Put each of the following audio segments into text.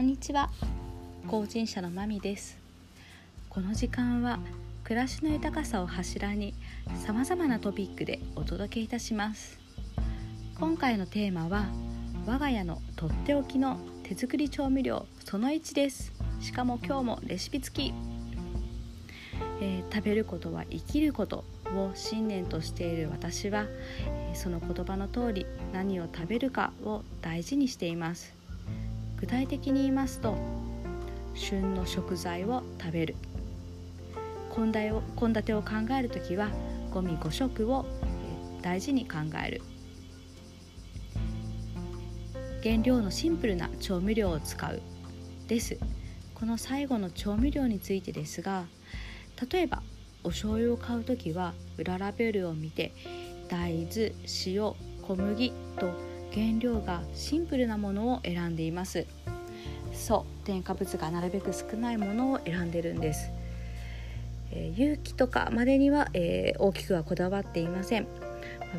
こんにちは。後進者のまみです。この時間は暮らしの豊かさを柱にさまざまなトピックでお届けいたします。今回のテーマは我が家のとっておきの手作り調味料その1です。しかも今日もレシピ付き、えー、食べることは生きることを信念としている私はその言葉の通り何を食べるかを大事にしています。具体的に言いますと旬の食材を食べる。献立を考える時はゴミ5食を大事に考える。原料のシンプルな調味料を使う。です。この最後の調味料についてですが例えばお醤油を買う時は裏ラベルを見て大豆塩小麦と原料がシンプルなものを選んでいます。そう添加物がなるべく少ないものを選んでるんです、えー、有機とかまでには、えー、大きくはこだわっていません。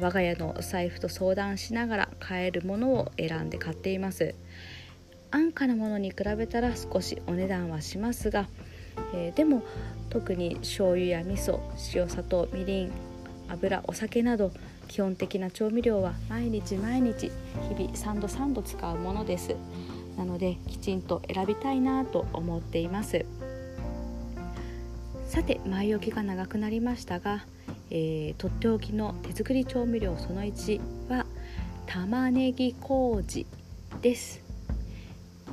我が家のお財布と相談しながら買えるものを選んで買っています。安価なものに比べたら少しお値段はしますが、えー、でも特に醤油や味噌塩砂糖みりん油お酒など基本的な調味料は毎日毎日日々3度3度使うものです。なのできちんと選びたいなと思っています。さて前置きが長くなりましたが、えー、とっておきの手作り調味料その1は玉ねぎ麹です。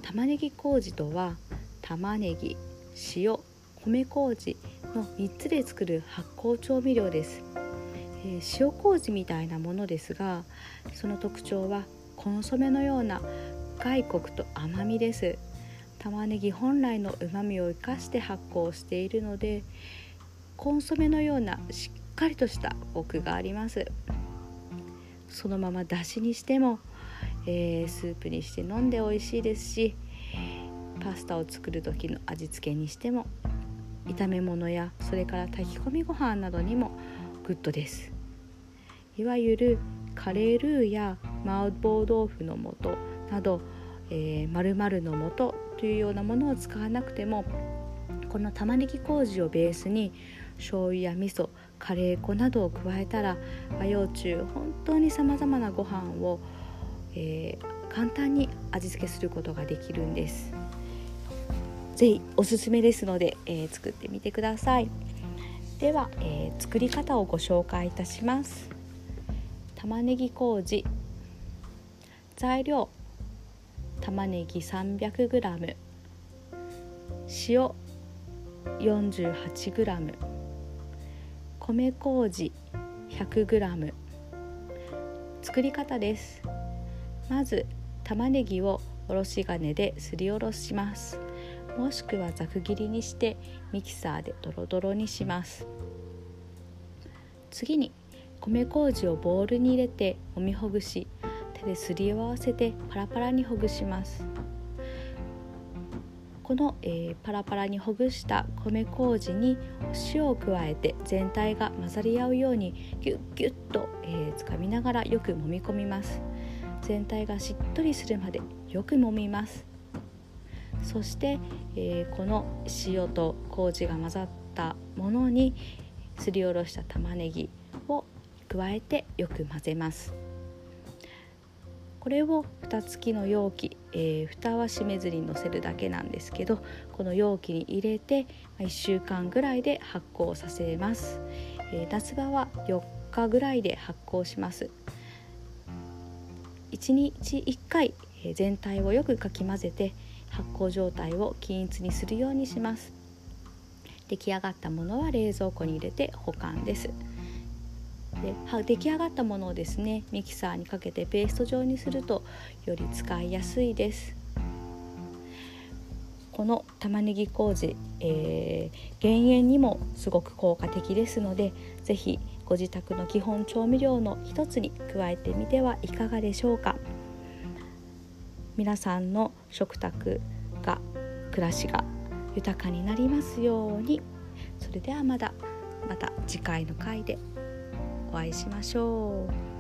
玉ねぎ麹とは玉ねぎ塩米麹の3つで作る発酵調味料です。えー、塩麹みたいなものですがその特徴はコンソメのような外国と甘みです。玉ねぎ本来のうまみを生かして発酵しているのでコンソメのようなしっかりとしたコクがあります。そのままだしにしても、えー、スープにして飲んで美味しいですしパスタを作る時の味付けにしても炒め物やそれから炊き込みご飯などにもグッドですいわゆるカレールーや麻婆豆腐の素など、えー、〇〇の素というようなものを使わなくてもこの玉ねぎ麹をベースに醤油や味噌カレー粉などを加えたら和洋中本当にさまざまなご飯を、えー、簡単に味付けすることができるんです。ぜひおすすめですので、えー、作ってみてください。では、えー、作り方をご紹介いたします。玉ねぎ麹。材料。玉ねぎ 300g 塩。48g 米麹。100g 作り方です。まず玉ねぎをおろし金ですりおろします。もしくはざく切りにしてミキサーでドロドロにします。次に米麹をボウルに入れて揉みほぐし手ですり合わせてパラパラにほぐします。この、えー、パラパラにほぐした米麹に塩を加えて全体が混ざり合うようにギュッギュッと、えー、つかみながらよく揉み込みます。全体がしっとりするまでよく揉みます。そして、えー、この塩と麹が混ざったものにすりおろした玉ねぎを加えてよく混ぜます。これを蓋付きの容器、えー、蓋は閉めずにのせるだけなんですけどこの容器に入れて1週間ぐらいで発酵させます、えー、夏場は4日ぐらいで発酵します。1日1回全体をよくかき混ぜて発酵状態を均一にするようにします。出来上がったものは冷蔵庫に入れて保管です。で出来上がったものをですねミキサーにかけてペースト状にするとより使いやすいです。この玉ねぎ麹、えー、減塩にもすごく効果的ですので是非ご自宅の基本調味料の一つに加えてみてはいかがでしょうか。皆さんの食卓が暮らしが豊かになりますようにそれではまだまた次回の回でお会いしましょう。